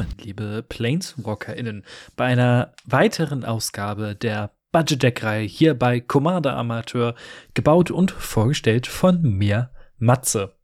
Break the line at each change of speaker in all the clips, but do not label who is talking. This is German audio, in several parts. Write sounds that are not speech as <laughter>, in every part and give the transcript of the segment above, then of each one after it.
Willkommen, liebe PlaneswalkerInnen, bei einer weiteren Ausgabe der Budget Deck-Reihe hier bei Commander Amateur, gebaut und vorgestellt von mir, Matze.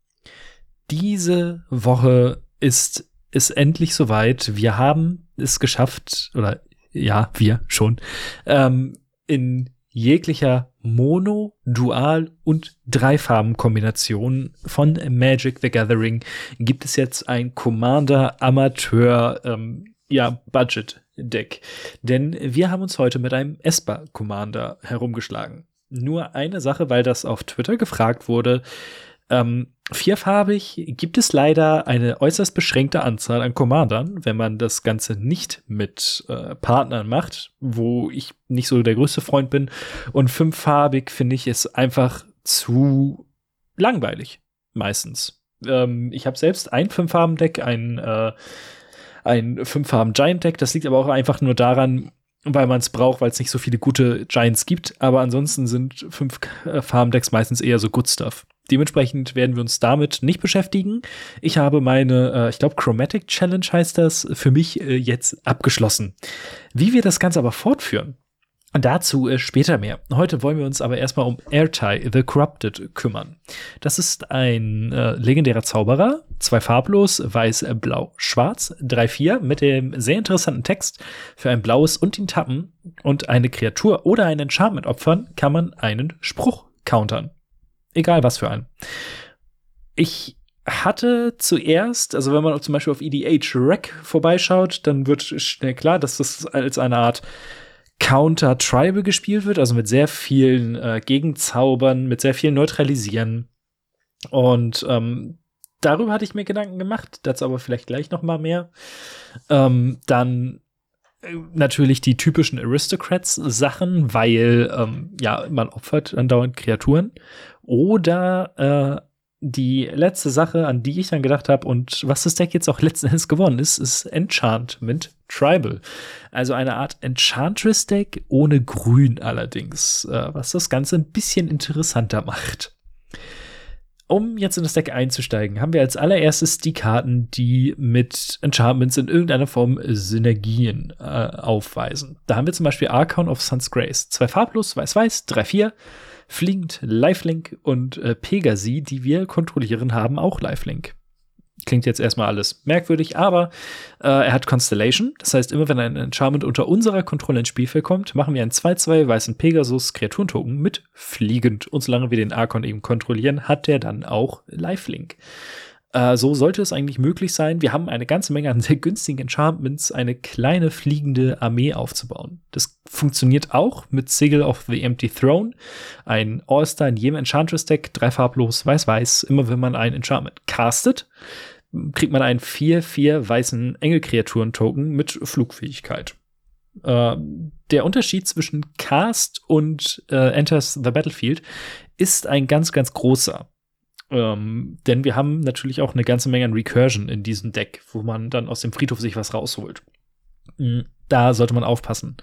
Diese Woche ist es endlich soweit. Wir haben es geschafft, oder ja, wir schon, ähm, in jeglicher Mono, Dual und Dreifarbenkombination von Magic the Gathering gibt es jetzt ein Commander Amateur ähm, ja, Budget Deck. Denn wir haben uns heute mit einem Esper Commander herumgeschlagen. Nur eine Sache, weil das auf Twitter gefragt wurde, ähm, vierfarbig gibt es leider eine äußerst beschränkte Anzahl an Commandern, wenn man das Ganze nicht mit äh, Partnern macht, wo ich nicht so der größte Freund bin. Und fünffarbig finde ich es einfach zu langweilig, meistens. Ähm, ich habe selbst ein Fünffarben-Deck, ein, äh, ein Fünffarben-Giant-Deck. Das liegt aber auch einfach nur daran, weil man es braucht, weil es nicht so viele gute Giants gibt. Aber ansonsten sind fünf äh, Farm-Decks meistens eher so Good Stuff. Dementsprechend werden wir uns damit nicht beschäftigen. Ich habe meine, äh, ich glaube, Chromatic Challenge heißt das, für mich äh, jetzt abgeschlossen. Wie wir das Ganze aber fortführen, Dazu äh, später mehr. Heute wollen wir uns aber erstmal um Airtie the Corrupted kümmern. Das ist ein äh, legendärer Zauberer, zwei farblos, weiß, äh, blau, schwarz, 3-4 mit dem sehr interessanten Text. Für ein blaues und den Tappen und eine Kreatur oder ein Enchantment opfern, kann man einen Spruch countern. Egal was für einen. Ich hatte zuerst, also wenn man zum Beispiel auf EDH Rec vorbeischaut, dann wird schnell klar, dass das als eine Art Counter-Tribal gespielt wird, also mit sehr vielen äh, Gegenzaubern, mit sehr vielen Neutralisieren. Und ähm, darüber hatte ich mir Gedanken gemacht, dazu aber vielleicht gleich noch mal mehr. Ähm, dann natürlich die typischen Aristocrats-Sachen, weil ähm, ja man opfert andauernd Kreaturen. Oder äh, die letzte Sache, an die ich dann gedacht habe und was das Deck jetzt auch <laughs> letzten Endes gewonnen ist, ist Enchantment Tribal. Also eine Art Enchantress-Deck ohne Grün allerdings, äh, was das Ganze ein bisschen interessanter macht. Um jetzt in das Deck einzusteigen, haben wir als allererstes die Karten, die mit Enchantments in irgendeiner Form Synergien äh, aufweisen. Da haben wir zum Beispiel Archon of Sun's Grace. Zwei farblos, weiß-weiß, 3-4 fliegend Lifelink und äh, Pegasi, die wir kontrollieren, haben auch Lifelink. Klingt jetzt erstmal alles merkwürdig, aber äh, er hat Constellation. Das heißt, immer wenn ein Enchantment unter unserer Kontrolle ins Spielfeld kommt, machen wir einen 2-2 weißen Pegasus Kreaturentoken mit fliegend. Und solange wir den Archon eben kontrollieren, hat der dann auch Lifelink. Äh, so sollte es eigentlich möglich sein. Wir haben eine ganze Menge an <laughs> sehr günstigen Enchantments, eine kleine fliegende Armee aufzubauen. Das funktioniert auch mit Sigil of the Empty Throne. Ein All-Star in jedem Enchantress-Deck, drei farblos, weiß-weiß. Immer wenn man ein Enchantment castet, kriegt man einen 4-4 weißen Engelkreaturen-Token mit Flugfähigkeit. Uh, der Unterschied zwischen Cast und uh, Enters the Battlefield ist ein ganz, ganz großer. Ähm, denn wir haben natürlich auch eine ganze Menge an Recursion in diesem Deck, wo man dann aus dem Friedhof sich was rausholt. Hm, da sollte man aufpassen.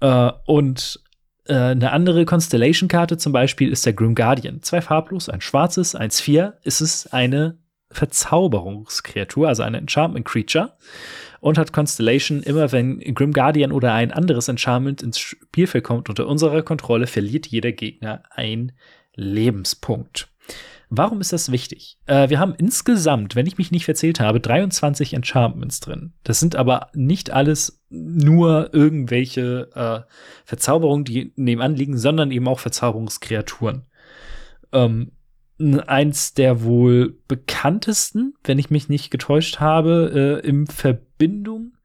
Äh, und äh, eine andere Constellation-Karte zum Beispiel ist der Grim Guardian. Zwei farblos, ein schwarzes, eins vier. Ist es eine Verzauberungskreatur, also eine Enchantment Creature. Und hat Constellation immer, wenn Grim Guardian oder ein anderes Enchantment ins Spielfeld kommt unter unserer Kontrolle, verliert jeder Gegner ein Lebenspunkt. Warum ist das wichtig? Äh, wir haben insgesamt, wenn ich mich nicht verzählt habe, 23 Enchantments drin. Das sind aber nicht alles nur irgendwelche äh, Verzauberungen, die nebenan liegen, sondern eben auch Verzauberungskreaturen. Ähm, eins der wohl bekanntesten, wenn ich mich nicht getäuscht habe, äh, in Verbindung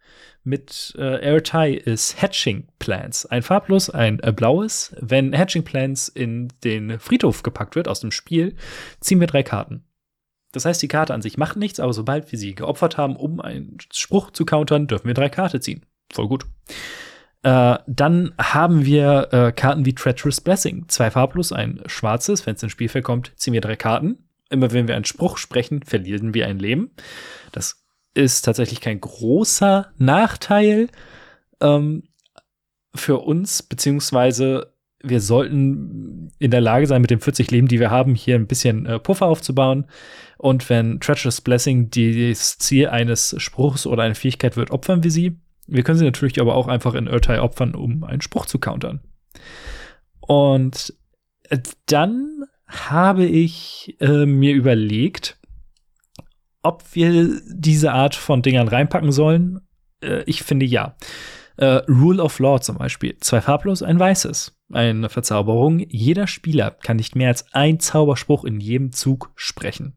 mit äh, Airtie ist Hatching Plants. Ein farblos, ein äh, blaues. Wenn Hatching Plants in den Friedhof gepackt wird aus dem Spiel, ziehen wir drei Karten. Das heißt, die Karte an sich macht nichts, aber sobald wir sie geopfert haben, um einen Spruch zu countern, dürfen wir drei Karten ziehen. Voll gut. Äh, dann haben wir äh, Karten wie Treacherous Blessing. Zwei farblos, ein schwarzes. Wenn es ins Spielfeld kommt, ziehen wir drei Karten. Immer wenn wir einen Spruch sprechen, verlieren wir ein Leben. Das ist tatsächlich kein großer Nachteil ähm, für uns, beziehungsweise wir sollten in der Lage sein, mit den 40 Leben, die wir haben, hier ein bisschen äh, Puffer aufzubauen. Und wenn Treacherous Blessing das Ziel eines Spruchs oder eine Fähigkeit wird, opfern wir sie. Wir können sie natürlich aber auch einfach in Urtai opfern, um einen Spruch zu countern. Und äh, dann habe ich äh, mir überlegt, ob wir diese Art von Dingern reinpacken sollen. Äh, ich finde ja. Äh, Rule of Law zum Beispiel. Zwei farblos, ein weißes. Eine Verzauberung. Jeder Spieler kann nicht mehr als ein Zauberspruch in jedem Zug sprechen.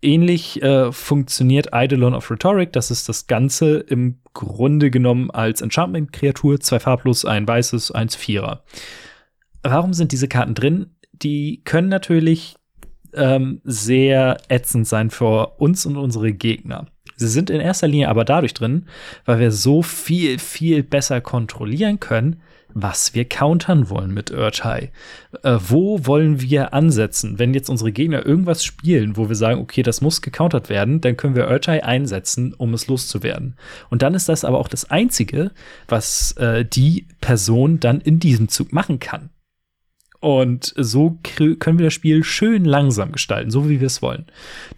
Ähnlich äh, funktioniert Eidolon of Rhetoric. Das ist das Ganze im Grunde genommen als Enchantment-Kreatur. Zwei farblos, ein weißes, eins Vierer. Warum sind diese Karten drin? Die können natürlich ähm, sehr ätzend sein für uns und unsere Gegner. Sie sind in erster Linie aber dadurch drin, weil wir so viel, viel besser kontrollieren können, was wir countern wollen mit Urtai. Äh, wo wollen wir ansetzen? Wenn jetzt unsere Gegner irgendwas spielen, wo wir sagen, okay, das muss gecountert werden, dann können wir Urtai einsetzen, um es loszuwerden. Und dann ist das aber auch das Einzige, was äh, die Person dann in diesem Zug machen kann. Und so können wir das Spiel schön langsam gestalten, so wie wir es wollen.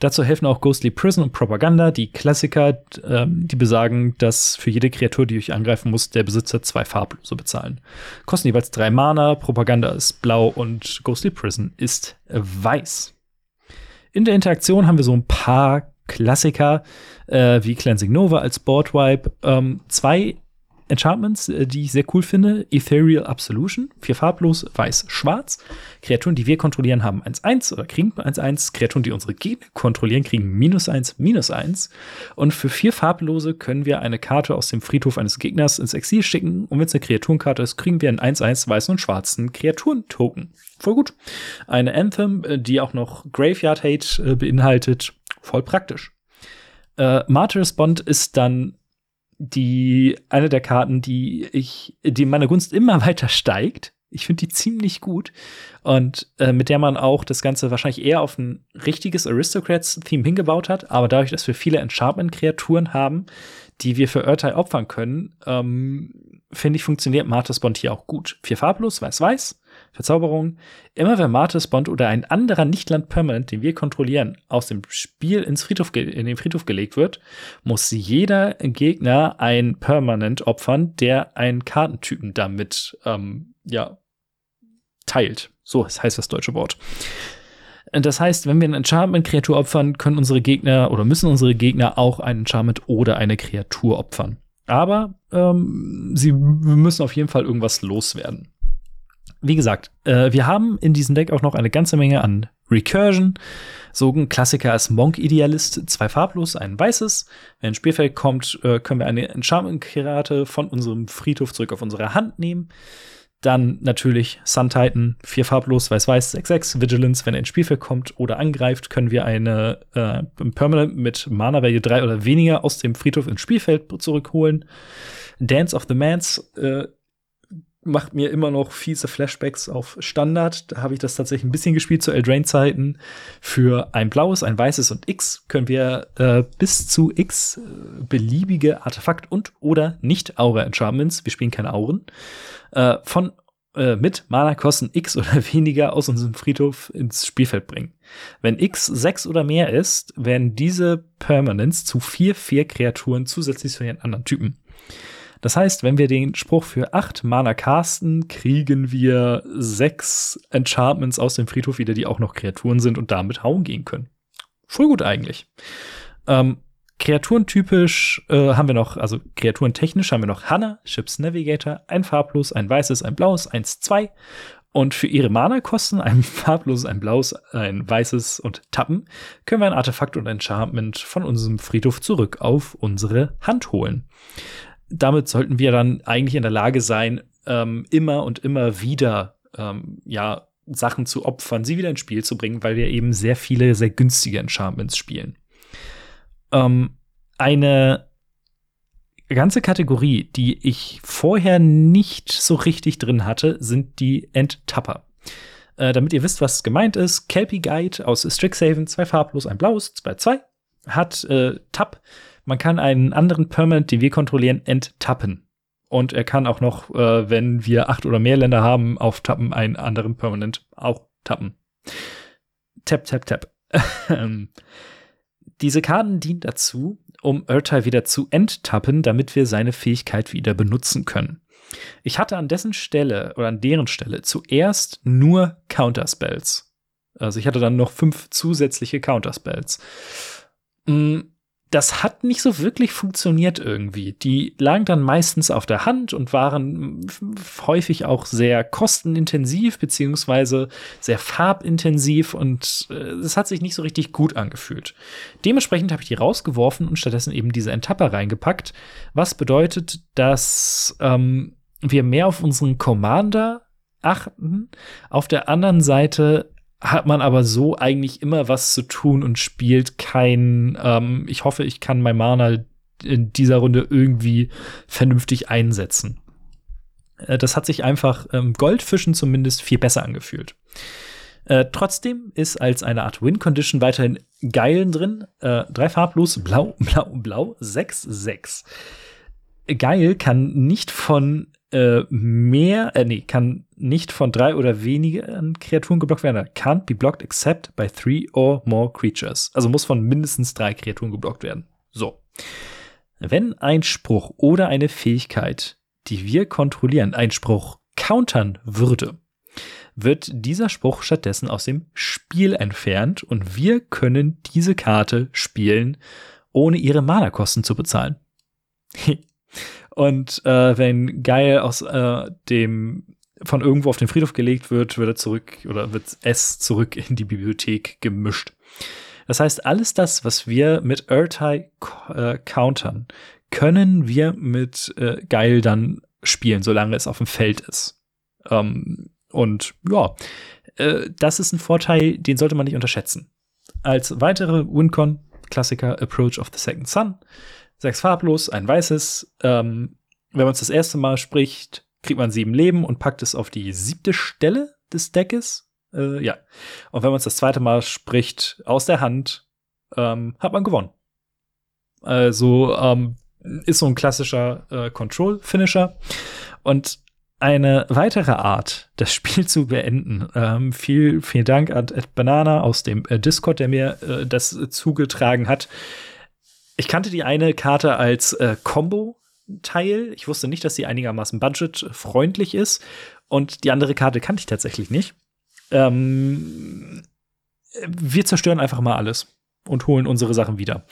Dazu helfen auch Ghostly Prison und Propaganda, die Klassiker, ähm, die besagen, dass für jede Kreatur, die euch angreifen muss, der Besitzer zwei Farblose bezahlen. Kosten jeweils drei Mana, Propaganda ist blau und Ghostly Prison ist weiß. In der Interaktion haben wir so ein paar Klassiker äh, wie Cleansing Nova als Boardwipe, ähm, zwei Enchantments, äh, die ich sehr cool finde. Ethereal Absolution, vier farblos, weiß, schwarz. Kreaturen, die wir kontrollieren, haben 1-1 oder kriegen 1-1. Kreaturen, die unsere Gegner kontrollieren, kriegen minus 1, minus 1. Und für vier farblose können wir eine Karte aus dem Friedhof eines Gegners ins Exil schicken. Und wenn es eine Kreaturenkarte ist, kriegen wir einen 1-1 weißen und schwarzen Kreaturentoken. Voll gut. Eine Anthem, äh, die auch noch Graveyard Hate äh, beinhaltet. Voll praktisch. Äh, Martyr's Bond ist dann die eine der Karten, die ich, die in meiner Gunst immer <laughs> weiter steigt. Ich finde die ziemlich gut und äh, mit der man auch das Ganze wahrscheinlich eher auf ein richtiges Aristocrats-Theme hingebaut hat. Aber dadurch, dass wir viele Enchantment-Kreaturen haben, die wir für Urtai opfern können, ähm, finde ich, funktioniert Martis Bond hier auch gut. Vier farblos, weiß-weiß. Verzauberung. Immer wenn Martis Bond oder ein anderer Nichtland-Permanent, den wir kontrollieren, aus dem Spiel ins Friedhof in den Friedhof gelegt wird, muss jeder Gegner ein Permanent opfern, der einen Kartentypen damit ähm, ja, teilt. So heißt das deutsche Wort. Das heißt, wenn wir eine Enchantment-Kreatur opfern, können unsere Gegner oder müssen unsere Gegner auch einen Enchantment oder eine Kreatur opfern. Aber ähm, sie müssen auf jeden Fall irgendwas loswerden wie gesagt, äh, wir haben in diesem Deck auch noch eine ganze Menge an Recursion. So ein Klassiker als Monk Idealist, zwei farblos, ein weißes. Wenn ein Spielfeld kommt, äh, können wir eine Enchantment-Karte von unserem Friedhof zurück auf unsere Hand nehmen. Dann natürlich Sun Titan, vier farblos, weiß-weiß, 6-6, Vigilance. Wenn er ins Spielfeld kommt oder angreift, können wir eine äh, Permanent mit Mana Value 3 oder weniger aus dem Friedhof ins Spielfeld zurückholen. Dance of the Mans äh, macht mir immer noch fiese Flashbacks auf Standard. Da habe ich das tatsächlich ein bisschen gespielt zu Eldraine-Zeiten. Für ein blaues, ein weißes und X können wir äh, bis zu X äh, beliebige Artefakt- und oder Nicht-Aura-Enchantments, wir spielen keine Auren, äh, von äh, mit Mana-Kosten X oder <laughs> weniger aus unserem Friedhof ins Spielfeld bringen. Wenn X 6 oder mehr ist, werden diese Permanents zu vier, vier Kreaturen zusätzlich zu den anderen Typen. Das heißt, wenn wir den Spruch für acht Mana casten, kriegen wir sechs Enchantments aus dem Friedhof wieder, die auch noch Kreaturen sind und damit hauen gehen können. Voll gut eigentlich. Ähm, Kreaturentypisch äh, haben wir noch, also kreaturentechnisch haben wir noch Hanna, Ships Navigator, ein farblos, ein weißes, ein blaues, eins, zwei. Und für ihre Mana-Kosten, ein <laughs> farbloses, ein blaues, ein weißes und Tappen, können wir ein Artefakt und Enchantment von unserem Friedhof zurück auf unsere Hand holen damit sollten wir dann eigentlich in der Lage sein, ähm, immer und immer wieder ähm, ja Sachen zu opfern, sie wieder ins Spiel zu bringen, weil wir eben sehr viele sehr günstige Enchantments spielen. Ähm, eine ganze Kategorie, die ich vorher nicht so richtig drin hatte, sind die Enttapper. Äh, damit ihr wisst, was gemeint ist, Kelpie Guide aus Strixhaven, zwei farblos, ein blaues, zwei, zwei, hat äh, Tapp. Man kann einen anderen Permanent, den wir kontrollieren, enttappen. Und er kann auch noch, äh, wenn wir acht oder mehr Länder haben, auf Tappen einen anderen Permanent auch tappen. Tap, tap, tap. <laughs> Diese Karten dienen dazu, um Urtai wieder zu enttappen, damit wir seine Fähigkeit wieder benutzen können. Ich hatte an dessen Stelle oder an deren Stelle zuerst nur Counterspells. Also ich hatte dann noch fünf zusätzliche Counterspells. Mm, das hat nicht so wirklich funktioniert irgendwie. Die lagen dann meistens auf der Hand und waren häufig auch sehr kostenintensiv beziehungsweise sehr farbintensiv und es äh, hat sich nicht so richtig gut angefühlt. Dementsprechend habe ich die rausgeworfen und stattdessen eben diese Enttapper reingepackt, was bedeutet, dass ähm, wir mehr auf unseren Commander achten. Auf der anderen Seite hat man aber so eigentlich immer was zu tun und spielt kein, ähm, ich hoffe, ich kann mein Mana in dieser Runde irgendwie vernünftig einsetzen. Äh, das hat sich einfach ähm, Goldfischen zumindest viel besser angefühlt. Äh, trotzdem ist als eine Art Win-Condition weiterhin Geilen drin. Äh, drei farblos, blau, <laughs> blau, blau, sechs, sechs. Geil kann nicht von äh, mehr, äh, nee, kann nicht von drei oder weniger Kreaturen geblockt werden. Can't be blocked except by three or more creatures. Also muss von mindestens drei Kreaturen geblockt werden. So. Wenn ein Spruch oder eine Fähigkeit, die wir kontrollieren, ein Spruch countern würde, wird dieser Spruch stattdessen aus dem Spiel entfernt und wir können diese Karte spielen, ohne ihre Mana-Kosten zu bezahlen. <laughs> Und äh, wenn Geil aus äh, dem von irgendwo auf den Friedhof gelegt wird, wird er zurück oder wird es zurück in die Bibliothek gemischt. Das heißt, alles das, was wir mit Urtai äh, countern, können wir mit äh, Geil dann spielen, solange es auf dem Feld ist. Ähm, und ja, äh, das ist ein Vorteil, den sollte man nicht unterschätzen. Als weitere Wincon-Klassiker Approach of the Second Sun sechs farblos, ein weißes. Ähm, wenn man es das erste Mal spricht, kriegt man sieben Leben und packt es auf die siebte Stelle des Deckes. Äh, ja. Und wenn man es das zweite Mal spricht, aus der Hand, ähm, hat man gewonnen. Also ähm, ist so ein klassischer äh, Control-Finisher. Und eine weitere Art, das Spiel zu beenden. Ähm, viel, vielen Dank an Ed Banana aus dem äh, Discord, der mir äh, das zugetragen hat. Ich kannte die eine Karte als äh, Combo-Teil. Ich wusste nicht, dass sie einigermaßen budgetfreundlich ist. Und die andere Karte kannte ich tatsächlich nicht. Ähm, wir zerstören einfach mal alles und holen unsere Sachen wieder.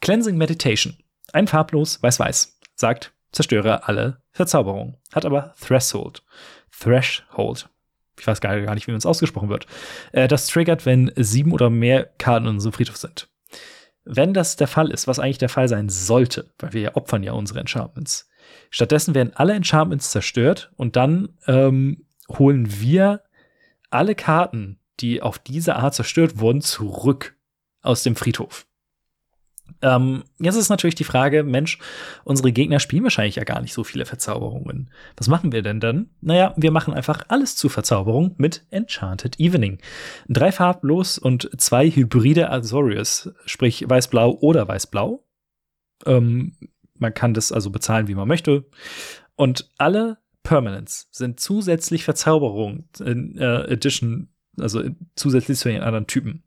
Cleansing Meditation. Ein farblos, weiß-weiß. Sagt, zerstöre alle Verzauberungen. Hat aber Threshold. Threshold. Ich weiß gar nicht, wie man es ausgesprochen wird. Äh, das triggert, wenn sieben oder mehr Karten in unserem Friedhof sind. Wenn das der Fall ist, was eigentlich der Fall sein sollte, weil wir ja opfern ja unsere Enchantments, stattdessen werden alle Enchantments zerstört und dann ähm, holen wir alle Karten, die auf diese Art zerstört wurden, zurück aus dem Friedhof. Ähm, jetzt ist natürlich die Frage, Mensch, unsere Gegner spielen wahrscheinlich ja gar nicht so viele Verzauberungen. Was machen wir denn dann? Naja, wir machen einfach alles zu Verzauberung mit Enchanted Evening. Drei farblos und zwei hybride Azorius, sprich weiß-blau oder weiß-blau. Ähm, man kann das also bezahlen, wie man möchte. Und alle Permanents sind zusätzlich Verzauberungen in äh, Addition, also zusätzlich zu den anderen Typen.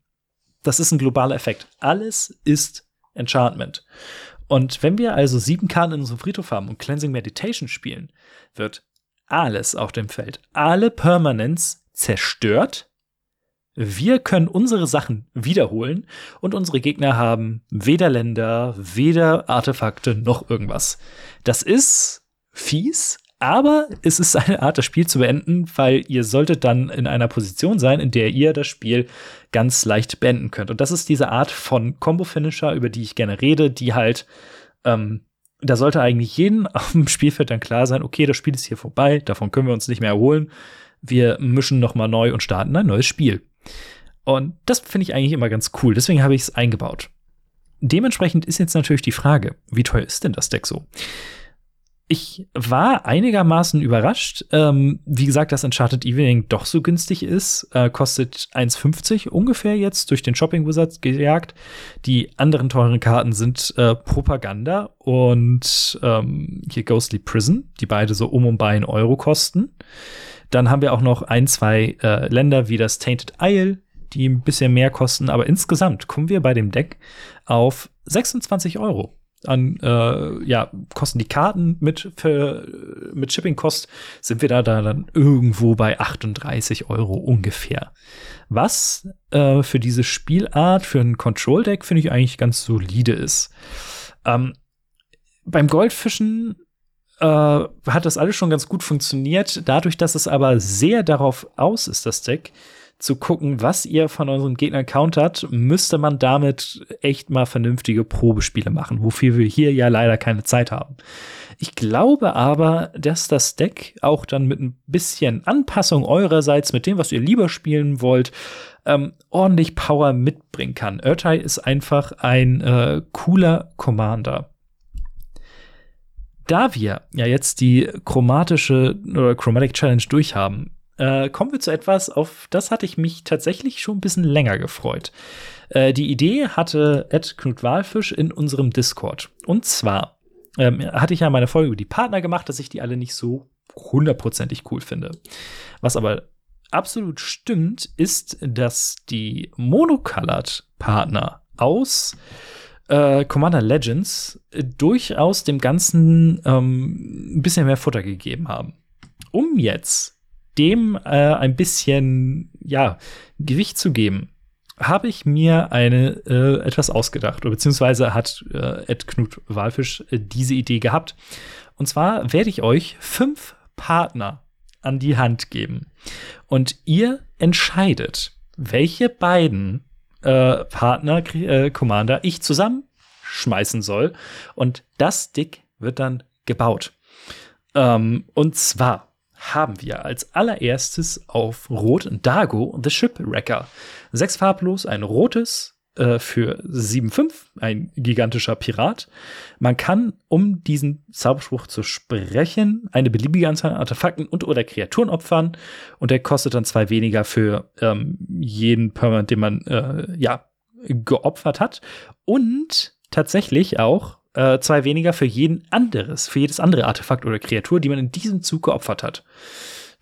Das ist ein globaler Effekt. Alles ist Enchantment. Und wenn wir also sieben Karten in unserem Friedhof haben und Cleansing Meditation spielen, wird alles auf dem Feld, alle Permanents zerstört. Wir können unsere Sachen wiederholen und unsere Gegner haben weder Länder, weder Artefakte noch irgendwas. Das ist fies, aber es ist eine Art, das Spiel zu beenden, weil ihr solltet dann in einer Position sein, in der ihr das Spiel ganz leicht beenden könnt. Und das ist diese Art von Combo-Finisher, über die ich gerne rede, die halt, ähm, da sollte eigentlich jeden <laughs> auf dem Spielfeld dann klar sein, okay, das Spiel ist hier vorbei, davon können wir uns nicht mehr erholen. Wir mischen noch mal neu und starten ein neues Spiel. Und das finde ich eigentlich immer ganz cool. Deswegen habe ich es eingebaut. Dementsprechend ist jetzt natürlich die Frage, wie teuer ist denn das Deck so? Ich war einigermaßen überrascht. Ähm, wie gesagt, dass Uncharted Evening doch so günstig ist. Äh, kostet 1,50 ungefähr jetzt durch den Shopping Wizard gejagt. Die anderen teuren Karten sind äh, Propaganda und ähm, hier Ghostly Prison, die beide so um und bei einen Euro kosten. Dann haben wir auch noch ein, zwei äh, Länder wie das Tainted Isle, die ein bisschen mehr kosten. Aber insgesamt kommen wir bei dem Deck auf 26 Euro an äh, ja, kosten die Karten mit, für, mit Shipping-Kost, sind wir da, da dann irgendwo bei 38 Euro ungefähr. Was äh, für diese Spielart, für ein Control-Deck, finde ich eigentlich ganz solide ist. Ähm, beim Goldfischen äh, hat das alles schon ganz gut funktioniert. Dadurch, dass es aber sehr darauf aus ist, das Deck, zu gucken, was ihr von euren Gegnern countert, müsste man damit echt mal vernünftige Probespiele machen, wofür wir hier ja leider keine Zeit haben. Ich glaube aber, dass das Deck auch dann mit ein bisschen Anpassung eurerseits, mit dem, was ihr lieber spielen wollt, ähm, ordentlich Power mitbringen kann. Urtai ist einfach ein äh, cooler Commander. Da wir ja jetzt die chromatische oder Chromatic Challenge durchhaben, äh, kommen wir zu etwas, auf das hatte ich mich tatsächlich schon ein bisschen länger gefreut. Äh, die Idee hatte Ed Knut Walfisch in unserem Discord. Und zwar ähm, hatte ich ja meine Folge über die Partner gemacht, dass ich die alle nicht so hundertprozentig cool finde. Was aber absolut stimmt, ist, dass die Monocolored Partner aus äh, Commander Legends äh, durchaus dem Ganzen ähm, ein bisschen mehr Futter gegeben haben. Um jetzt dem äh, ein bisschen ja Gewicht zu geben, habe ich mir eine äh, etwas ausgedacht, oder beziehungsweise hat äh, Ed Knut Walfisch äh, diese Idee gehabt. Und zwar werde ich euch fünf Partner an die Hand geben. Und ihr entscheidet, welche beiden äh, Partner, äh, Commander ich zusammenschmeißen soll. Und das Dick wird dann gebaut. Ähm, und zwar haben wir als allererstes auf Rot Dago the Shipwrecker. Sechs farblos, ein rotes äh, für 7,5, ein gigantischer Pirat. Man kann, um diesen Zauberspruch zu sprechen, eine beliebige Anzahl an Artefakten und oder Kreaturen opfern und der kostet dann zwei weniger für ähm, jeden Permanent, den man äh, ja geopfert hat. Und tatsächlich auch äh, zwei weniger für jeden anderes, für jedes andere Artefakt oder Kreatur, die man in diesem Zug geopfert hat.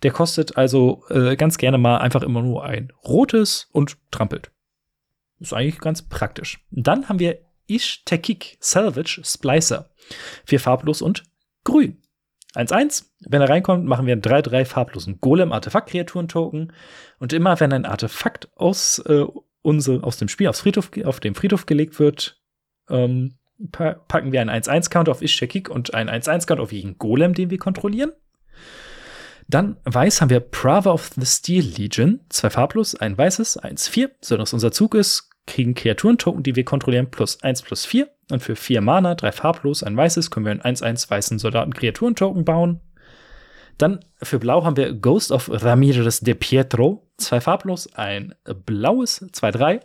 Der kostet also äh, ganz gerne mal einfach immer nur ein rotes und trampelt. Ist eigentlich ganz praktisch. Dann haben wir Ishtekik Salvage Splicer. Vier farblos und grün. 1-1. Wenn er reinkommt, machen wir einen 3-3 farblosen Golem Artefakt-Kreaturen-Token. Und immer wenn ein Artefakt aus, äh, unsere, aus dem Spiel aufs Friedhof, auf dem Friedhof gelegt wird, ähm, packen wir einen 1-1-Count auf Ishtekik und einen 1-1-Count auf jeden Golem, den wir kontrollieren. Dann weiß haben wir Prava of the Steel Legion, zwei farblos, ein weißes, 1-4. So dass unser Zug ist, kriegen Kreaturen-Token, die wir kontrollieren, plus 1 plus 4. Und für 4 Mana, drei farblos, ein weißes, können wir einen 1-1 weißen Soldaten-Kreaturen-Token bauen. Dann für Blau haben wir Ghost of Ramirez de Pietro, zwei farblos, ein blaues, 2-3.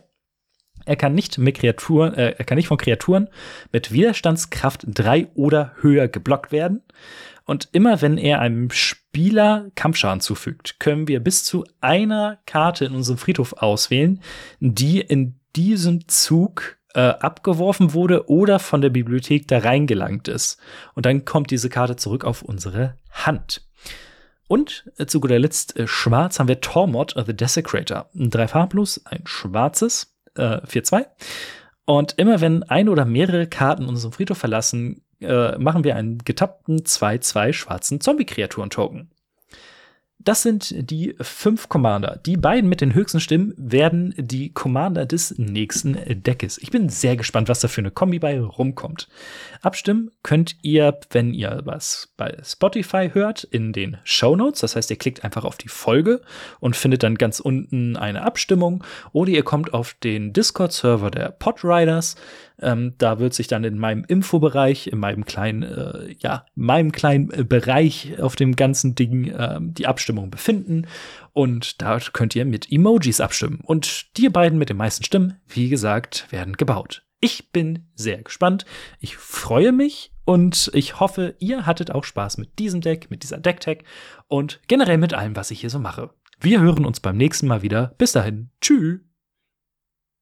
Er kann nicht mit Kreaturen, äh, er kann nicht von Kreaturen mit Widerstandskraft 3 oder höher geblockt werden. Und immer wenn er einem Spieler Kampfschaden zufügt, können wir bis zu einer Karte in unserem Friedhof auswählen, die in diesem Zug äh, abgeworfen wurde oder von der Bibliothek da reingelangt ist. Und dann kommt diese Karte zurück auf unsere Hand. Und äh, zu guter Letzt äh, schwarz haben wir Tormod, The Desecrator. Drei farblos, ein schwarzes äh, 4-2. Und immer wenn ein oder mehrere Karten unseren Friedhof verlassen, äh, machen wir einen getappten 2-2 schwarzen Zombie-Kreaturen-Token. Das sind die fünf Commander. Die beiden mit den höchsten Stimmen werden die Commander des nächsten Deckes. Ich bin sehr gespannt, was da für eine Kombi bei rumkommt. Abstimmen könnt ihr, wenn ihr was bei Spotify hört, in den Show Notes. Das heißt, ihr klickt einfach auf die Folge und findet dann ganz unten eine Abstimmung. Oder ihr kommt auf den Discord-Server der Podriders. Ähm, da wird sich dann in meinem Infobereich, in meinem kleinen, äh, ja, meinem kleinen äh, Bereich auf dem ganzen Ding äh, die Abstimmung befinden. Und da könnt ihr mit Emojis abstimmen. Und die beiden mit den meisten Stimmen, wie gesagt, werden gebaut. Ich bin sehr gespannt. Ich freue mich und ich hoffe, ihr hattet auch Spaß mit diesem Deck, mit dieser Decktech und generell mit allem, was ich hier so mache. Wir hören uns beim nächsten Mal wieder. Bis dahin. Tschüss.